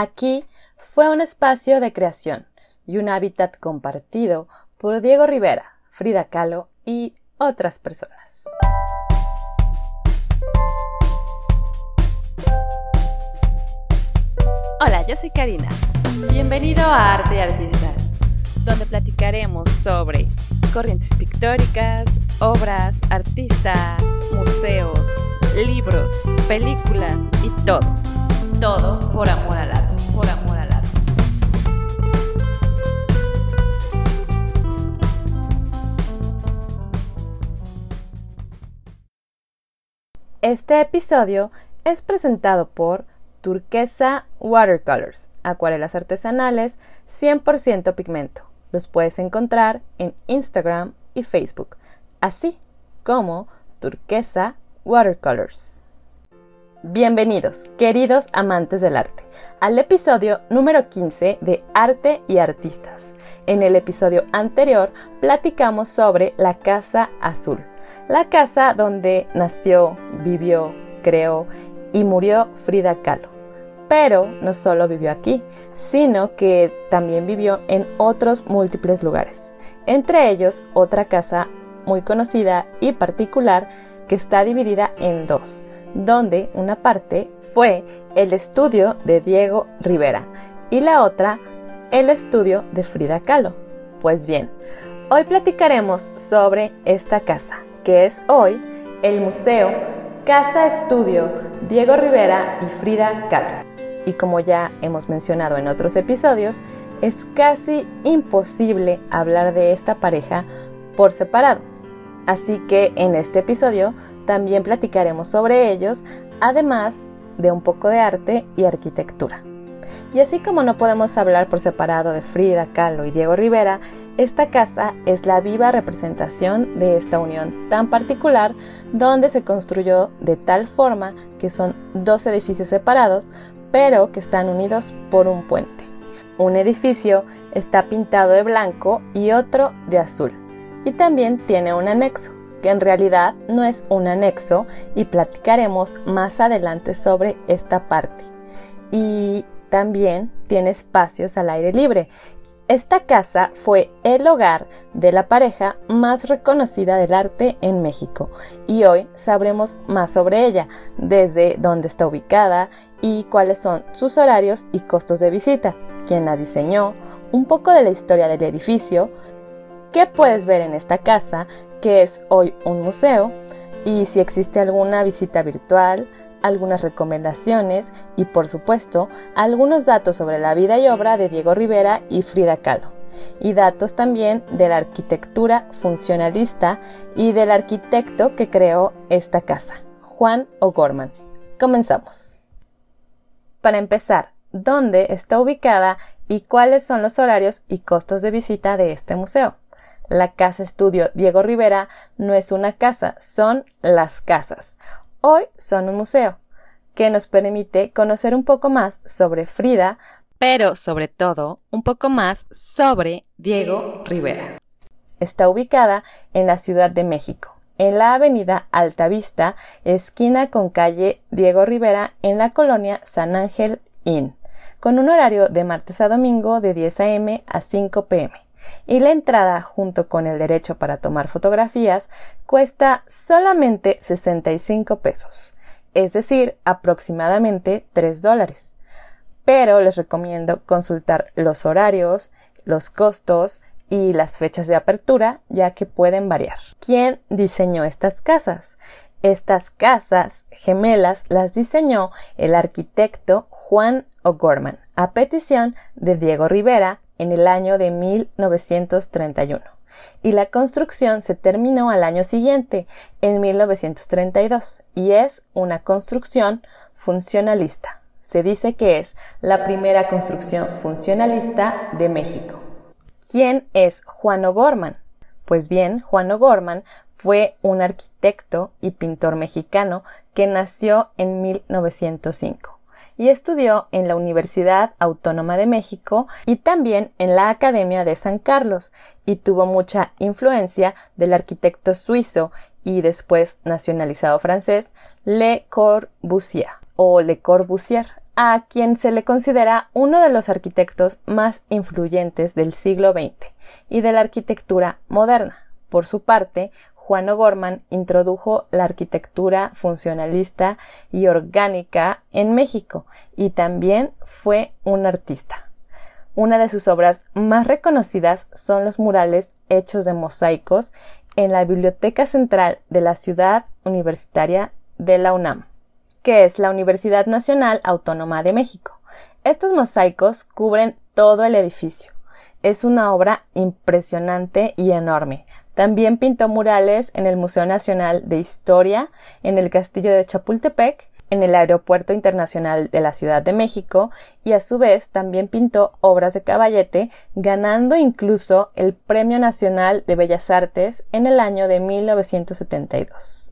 Aquí fue un espacio de creación y un hábitat compartido por Diego Rivera, Frida Kahlo y otras personas. Hola, yo soy Karina. Bienvenido a Arte y Artistas, donde platicaremos sobre corrientes pictóricas, obras, artistas, museos, libros, películas y todo. Todo por amor al arte, por amor al arte. Este episodio es presentado por Turquesa Watercolors, acuarelas artesanales 100% pigmento. Los puedes encontrar en Instagram y Facebook, así como Turquesa Watercolors. Bienvenidos, queridos amantes del arte, al episodio número 15 de Arte y Artistas. En el episodio anterior platicamos sobre la Casa Azul, la casa donde nació, vivió, creó y murió Frida Kahlo. Pero no solo vivió aquí, sino que también vivió en otros múltiples lugares, entre ellos otra casa muy conocida y particular que está dividida en dos, donde una parte fue el estudio de Diego Rivera y la otra el estudio de Frida Kahlo. Pues bien, hoy platicaremos sobre esta casa, que es hoy el Museo Casa Estudio Diego Rivera y Frida Kahlo. Y como ya hemos mencionado en otros episodios, es casi imposible hablar de esta pareja por separado. Así que en este episodio también platicaremos sobre ellos, además de un poco de arte y arquitectura. Y así como no podemos hablar por separado de Frida Kahlo y Diego Rivera, esta casa es la viva representación de esta unión tan particular donde se construyó de tal forma que son dos edificios separados, pero que están unidos por un puente. Un edificio está pintado de blanco y otro de azul también tiene un anexo, que en realidad no es un anexo y platicaremos más adelante sobre esta parte. Y también tiene espacios al aire libre. Esta casa fue el hogar de la pareja más reconocida del arte en México y hoy sabremos más sobre ella, desde dónde está ubicada y cuáles son sus horarios y costos de visita, quién la diseñó, un poco de la historia del edificio, qué puedes ver en esta casa, que es hoy un museo, y si existe alguna visita virtual, algunas recomendaciones y por supuesto algunos datos sobre la vida y obra de Diego Rivera y Frida Kahlo y datos también de la arquitectura funcionalista y del arquitecto que creó esta casa, Juan O'Gorman. Comenzamos. Para empezar, ¿dónde está ubicada y cuáles son los horarios y costos de visita de este museo? La Casa Estudio Diego Rivera no es una casa, son las casas. Hoy son un museo que nos permite conocer un poco más sobre Frida, pero sobre todo un poco más sobre Diego Rivera. Está ubicada en la Ciudad de México, en la avenida Altavista, esquina con calle Diego Rivera, en la colonia San Ángel Inn, con un horario de martes a domingo de 10 a.m. a 5 p.m y la entrada junto con el derecho para tomar fotografías cuesta solamente 65 pesos, es decir, aproximadamente 3 dólares. Pero les recomiendo consultar los horarios, los costos y las fechas de apertura, ya que pueden variar. ¿Quién diseñó estas casas? Estas casas gemelas las diseñó el arquitecto Juan O'Gorman, a petición de Diego Rivera, en el año de 1931 y la construcción se terminó al año siguiente, en 1932, y es una construcción funcionalista. Se dice que es la primera construcción funcionalista de México. ¿Quién es Juan O'Gorman? Pues bien, Juan O'Gorman fue un arquitecto y pintor mexicano que nació en 1905 y estudió en la Universidad Autónoma de México y también en la Academia de San Carlos y tuvo mucha influencia del arquitecto suizo y después nacionalizado francés Le Corbusier o Le Corbusier, a quien se le considera uno de los arquitectos más influyentes del siglo XX y de la arquitectura moderna. Por su parte, Juan O'Gorman introdujo la arquitectura funcionalista y orgánica en México y también fue un artista. Una de sus obras más reconocidas son los murales hechos de mosaicos en la Biblioteca Central de la Ciudad Universitaria de la UNAM que es la Universidad Nacional Autónoma de México. Estos mosaicos cubren todo el edificio. Es una obra impresionante y enorme. También pintó murales en el Museo Nacional de Historia, en el Castillo de Chapultepec, en el Aeropuerto Internacional de la Ciudad de México y a su vez también pintó obras de caballete, ganando incluso el Premio Nacional de Bellas Artes en el año de 1972.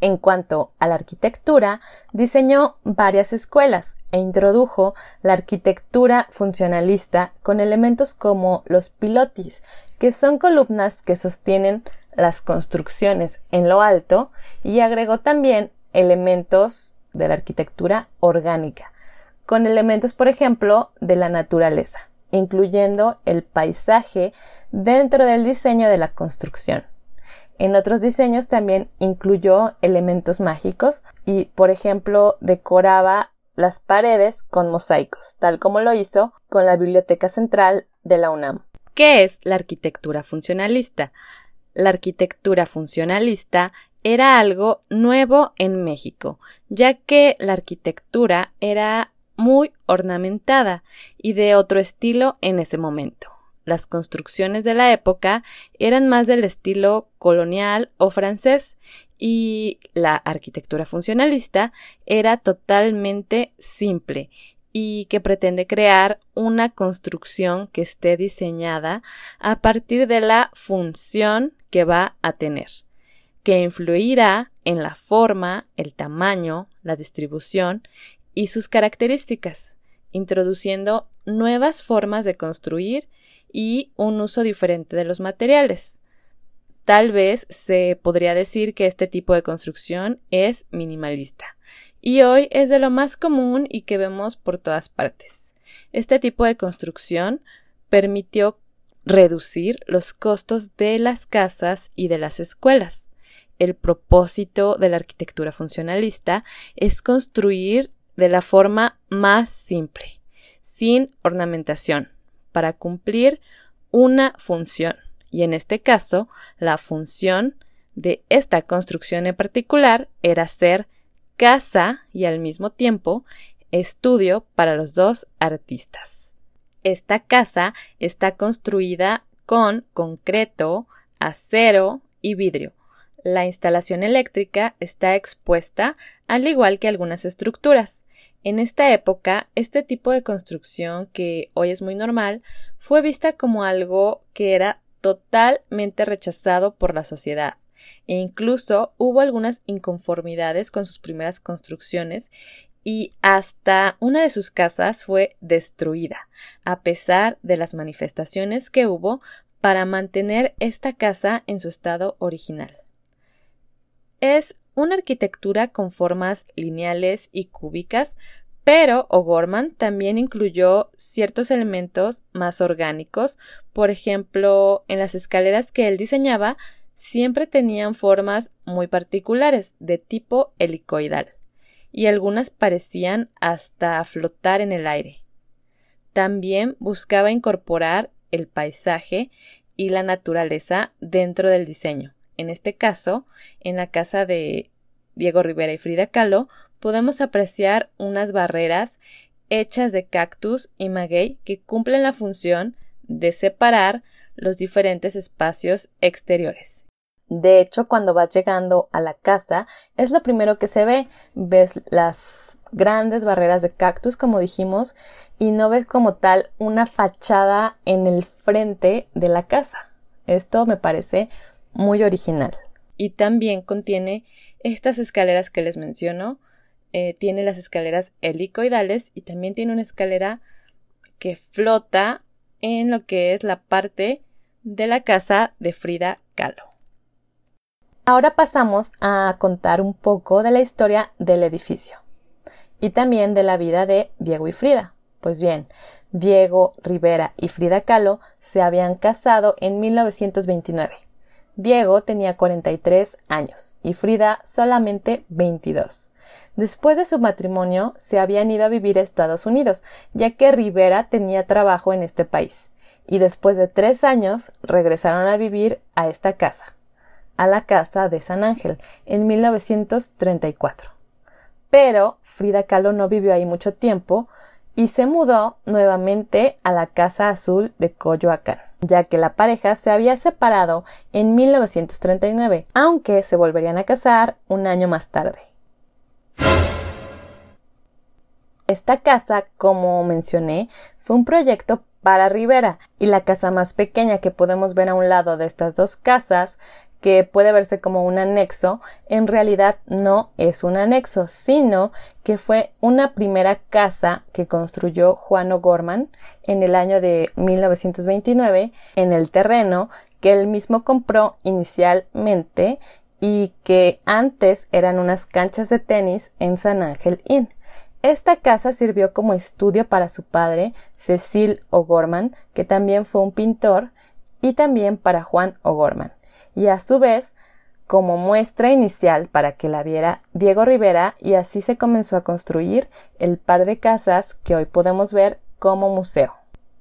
En cuanto a la arquitectura, diseñó varias escuelas e introdujo la arquitectura funcionalista con elementos como los pilotis, que son columnas que sostienen las construcciones en lo alto, y agregó también elementos de la arquitectura orgánica, con elementos, por ejemplo, de la naturaleza, incluyendo el paisaje dentro del diseño de la construcción. En otros diseños también incluyó elementos mágicos y, por ejemplo, decoraba las paredes con mosaicos, tal como lo hizo con la Biblioteca Central de la UNAM. ¿Qué es la arquitectura funcionalista? La arquitectura funcionalista era algo nuevo en México, ya que la arquitectura era muy ornamentada y de otro estilo en ese momento las construcciones de la época eran más del estilo colonial o francés y la arquitectura funcionalista era totalmente simple y que pretende crear una construcción que esté diseñada a partir de la función que va a tener, que influirá en la forma, el tamaño, la distribución y sus características, introduciendo nuevas formas de construir y un uso diferente de los materiales. Tal vez se podría decir que este tipo de construcción es minimalista y hoy es de lo más común y que vemos por todas partes. Este tipo de construcción permitió reducir los costos de las casas y de las escuelas. El propósito de la arquitectura funcionalista es construir de la forma más simple, sin ornamentación, para cumplir una función, y en este caso, la función de esta construcción en particular era ser casa y al mismo tiempo estudio para los dos artistas. Esta casa está construida con concreto, acero y vidrio. La instalación eléctrica está expuesta al igual que algunas estructuras. En esta época, este tipo de construcción, que hoy es muy normal, fue vista como algo que era totalmente rechazado por la sociedad, e incluso hubo algunas inconformidades con sus primeras construcciones y hasta una de sus casas fue destruida, a pesar de las manifestaciones que hubo para mantener esta casa en su estado original. Es una arquitectura con formas lineales y cúbicas, pero O'Gorman también incluyó ciertos elementos más orgánicos, por ejemplo, en las escaleras que él diseñaba siempre tenían formas muy particulares de tipo helicoidal, y algunas parecían hasta flotar en el aire. También buscaba incorporar el paisaje y la naturaleza dentro del diseño. En este caso, en la casa de Diego Rivera y Frida Kahlo, podemos apreciar unas barreras hechas de cactus y maguey que cumplen la función de separar los diferentes espacios exteriores. De hecho, cuando vas llegando a la casa, es lo primero que se ve. Ves las grandes barreras de cactus, como dijimos, y no ves como tal una fachada en el frente de la casa. Esto me parece muy original. Y también contiene estas escaleras que les menciono. Eh, tiene las escaleras helicoidales y también tiene una escalera que flota en lo que es la parte de la casa de Frida Kahlo. Ahora pasamos a contar un poco de la historia del edificio. y también de la vida de Diego y Frida. Pues bien, Diego Rivera y Frida Kahlo se habían casado en 1929. Diego tenía 43 años y Frida solamente 22. Después de su matrimonio se habían ido a vivir a Estados Unidos, ya que Rivera tenía trabajo en este país, y después de tres años regresaron a vivir a esta casa, a la casa de San Ángel, en 1934. Pero Frida Kahlo no vivió ahí mucho tiempo y se mudó nuevamente a la Casa Azul de Coyoacán, ya que la pareja se había separado en 1939, aunque se volverían a casar un año más tarde. Esta casa, como mencioné, fue un proyecto para Rivera y la casa más pequeña que podemos ver a un lado de estas dos casas que puede verse como un anexo, en realidad no es un anexo, sino que fue una primera casa que construyó Juan O'Gorman en el año de 1929 en el terreno que él mismo compró inicialmente y que antes eran unas canchas de tenis en San Ángel Inn. Esta casa sirvió como estudio para su padre, Cecil O'Gorman, que también fue un pintor, y también para Juan O'Gorman, y a su vez como muestra inicial para que la viera Diego Rivera y así se comenzó a construir el par de casas que hoy podemos ver como museo.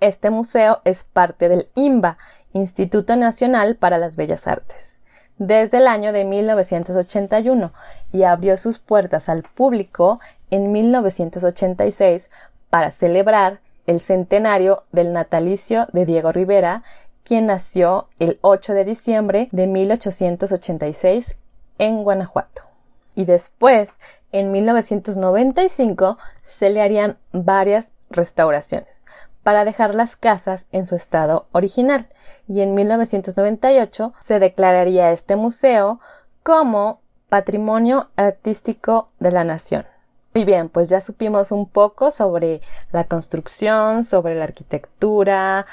Este museo es parte del INBA, Instituto Nacional para las Bellas Artes desde el año de 1981 y abrió sus puertas al público en 1986 para celebrar el centenario del natalicio de Diego Rivera, quien nació el 8 de diciembre de 1886 en Guanajuato. Y después, en 1995, se le harían varias restauraciones, para dejar las casas en su estado original y en 1998 se declararía este museo como Patrimonio Artístico de la Nación. Muy bien, pues ya supimos un poco sobre la construcción, sobre la arquitectura,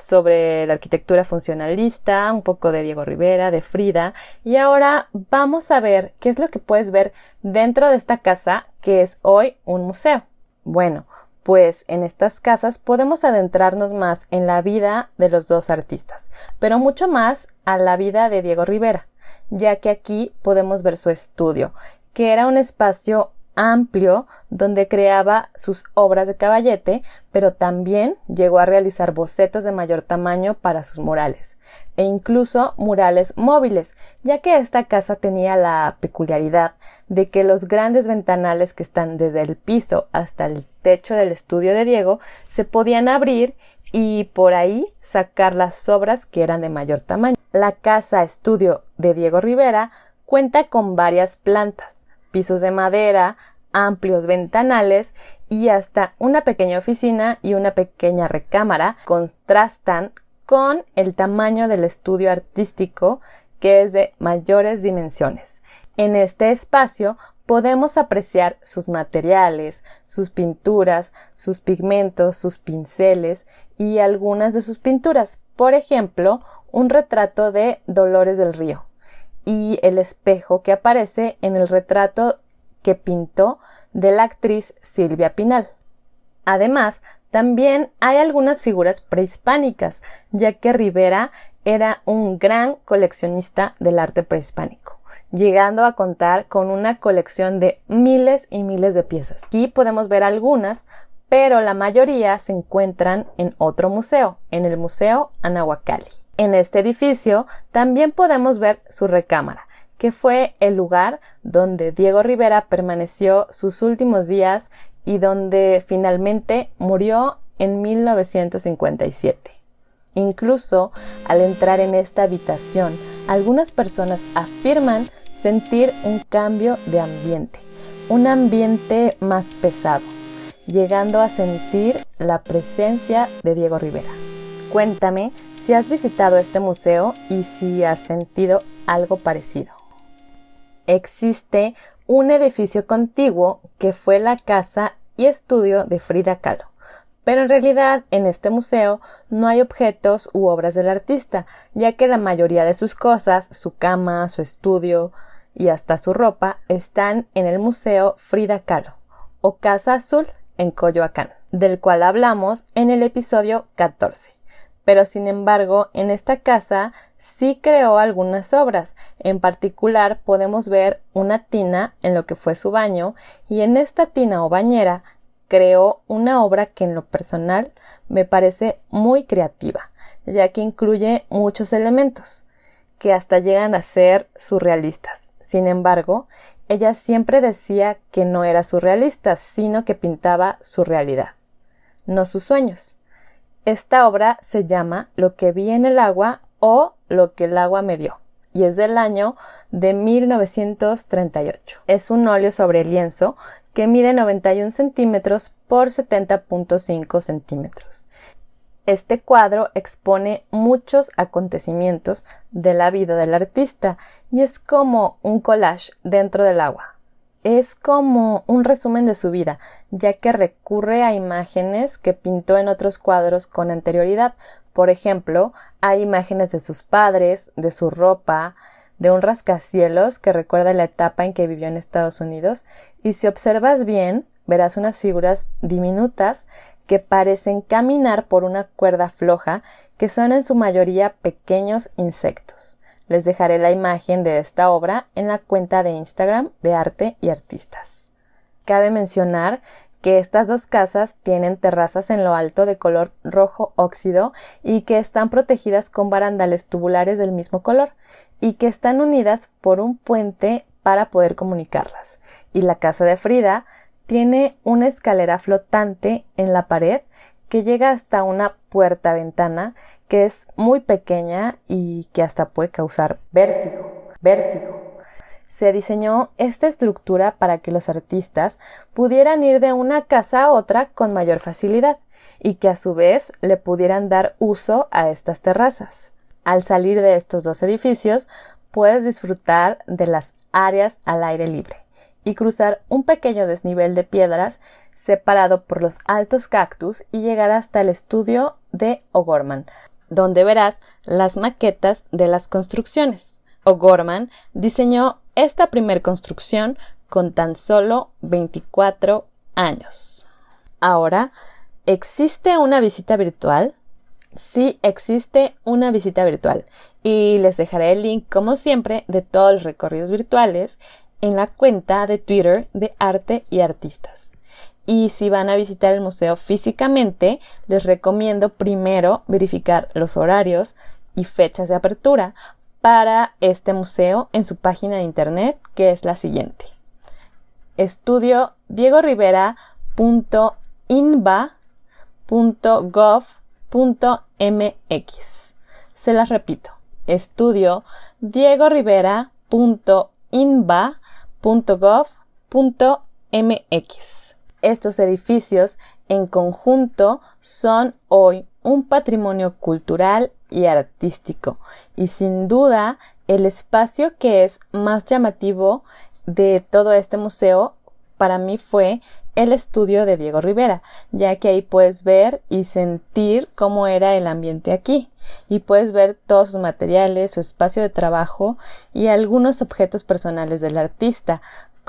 sobre la arquitectura funcionalista, un poco de Diego Rivera, de Frida, y ahora vamos a ver qué es lo que puedes ver dentro de esta casa que es hoy un museo. Bueno, pues en estas casas podemos adentrarnos más en la vida de los dos artistas, pero mucho más a la vida de Diego Rivera, ya que aquí podemos ver su estudio, que era un espacio amplio donde creaba sus obras de caballete, pero también llegó a realizar bocetos de mayor tamaño para sus murales, e incluso murales móviles, ya que esta casa tenía la peculiaridad de que los grandes ventanales que están desde el piso hasta el techo del estudio de Diego se podían abrir y por ahí sacar las obras que eran de mayor tamaño. La casa estudio de Diego Rivera cuenta con varias plantas, pisos de madera, amplios ventanales y hasta una pequeña oficina y una pequeña recámara contrastan con el tamaño del estudio artístico que es de mayores dimensiones. En este espacio podemos apreciar sus materiales, sus pinturas, sus pigmentos, sus pinceles y algunas de sus pinturas. Por ejemplo, un retrato de Dolores del Río y el espejo que aparece en el retrato que pintó de la actriz Silvia Pinal. Además, también hay algunas figuras prehispánicas, ya que Rivera era un gran coleccionista del arte prehispánico, llegando a contar con una colección de miles y miles de piezas. Aquí podemos ver algunas, pero la mayoría se encuentran en otro museo, en el Museo Anahuacalli. En este edificio también podemos ver su recámara, que fue el lugar donde Diego Rivera permaneció sus últimos días y donde finalmente murió en 1957. Incluso al entrar en esta habitación, algunas personas afirman sentir un cambio de ambiente, un ambiente más pesado, llegando a sentir la presencia de Diego Rivera. Cuéntame si has visitado este museo y si has sentido algo parecido existe un edificio contiguo que fue la casa y estudio de Frida Kahlo. Pero en realidad en este museo no hay objetos u obras del artista, ya que la mayoría de sus cosas, su cama, su estudio y hasta su ropa están en el Museo Frida Kahlo, o Casa Azul en Coyoacán, del cual hablamos en el episodio 14. Pero sin embargo, en esta casa sí creó algunas obras. En particular, podemos ver una tina en lo que fue su baño, y en esta tina o bañera creó una obra que en lo personal me parece muy creativa, ya que incluye muchos elementos que hasta llegan a ser surrealistas. Sin embargo, ella siempre decía que no era surrealista, sino que pintaba su realidad, no sus sueños. Esta obra se llama Lo que vi en el agua o Lo que el agua me dio y es del año de 1938. Es un óleo sobre lienzo que mide 91 centímetros por 70.5 centímetros. Este cuadro expone muchos acontecimientos de la vida del artista y es como un collage dentro del agua. Es como un resumen de su vida, ya que recurre a imágenes que pintó en otros cuadros con anterioridad. Por ejemplo, hay imágenes de sus padres, de su ropa, de un rascacielos que recuerda la etapa en que vivió en Estados Unidos, y si observas bien, verás unas figuras diminutas que parecen caminar por una cuerda floja que son en su mayoría pequeños insectos. Les dejaré la imagen de esta obra en la cuenta de Instagram de Arte y Artistas. Cabe mencionar que estas dos casas tienen terrazas en lo alto de color rojo óxido y que están protegidas con barandales tubulares del mismo color y que están unidas por un puente para poder comunicarlas. Y la casa de Frida tiene una escalera flotante en la pared que llega hasta una puerta-ventana que es muy pequeña y que hasta puede causar vértigo. Vértigo. Se diseñó esta estructura para que los artistas pudieran ir de una casa a otra con mayor facilidad y que a su vez le pudieran dar uso a estas terrazas. Al salir de estos dos edificios puedes disfrutar de las áreas al aire libre y cruzar un pequeño desnivel de piedras separado por los altos cactus y llegar hasta el estudio de O'Gorman, donde verás las maquetas de las construcciones. O'Gorman diseñó esta primer construcción con tan solo 24 años. Ahora, ¿existe una visita virtual? Sí, existe una visita virtual y les dejaré el link, como siempre, de todos los recorridos virtuales en la cuenta de Twitter de Arte y Artistas. Y si van a visitar el museo físicamente, les recomiendo primero verificar los horarios y fechas de apertura para este museo en su página de internet, que es la siguiente. Estudio Diego mx Se las repito. Estudio Diego. Estos edificios en conjunto son hoy un patrimonio cultural y artístico. Y sin duda el espacio que es más llamativo de todo este museo para mí fue el estudio de Diego Rivera, ya que ahí puedes ver y sentir cómo era el ambiente aquí, y puedes ver todos sus materiales, su espacio de trabajo y algunos objetos personales del artista,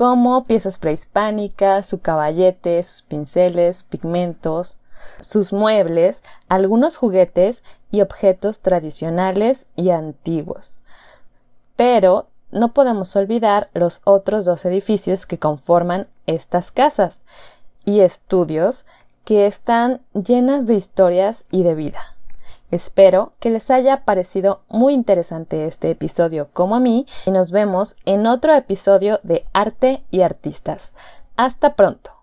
como piezas prehispánicas, su caballete, sus pinceles, pigmentos, sus muebles, algunos juguetes y objetos tradicionales y antiguos. Pero no podemos olvidar los otros dos edificios que conforman estas casas y estudios que están llenas de historias y de vida. Espero que les haya parecido muy interesante este episodio como a mí y nos vemos en otro episodio de Arte y Artistas. Hasta pronto.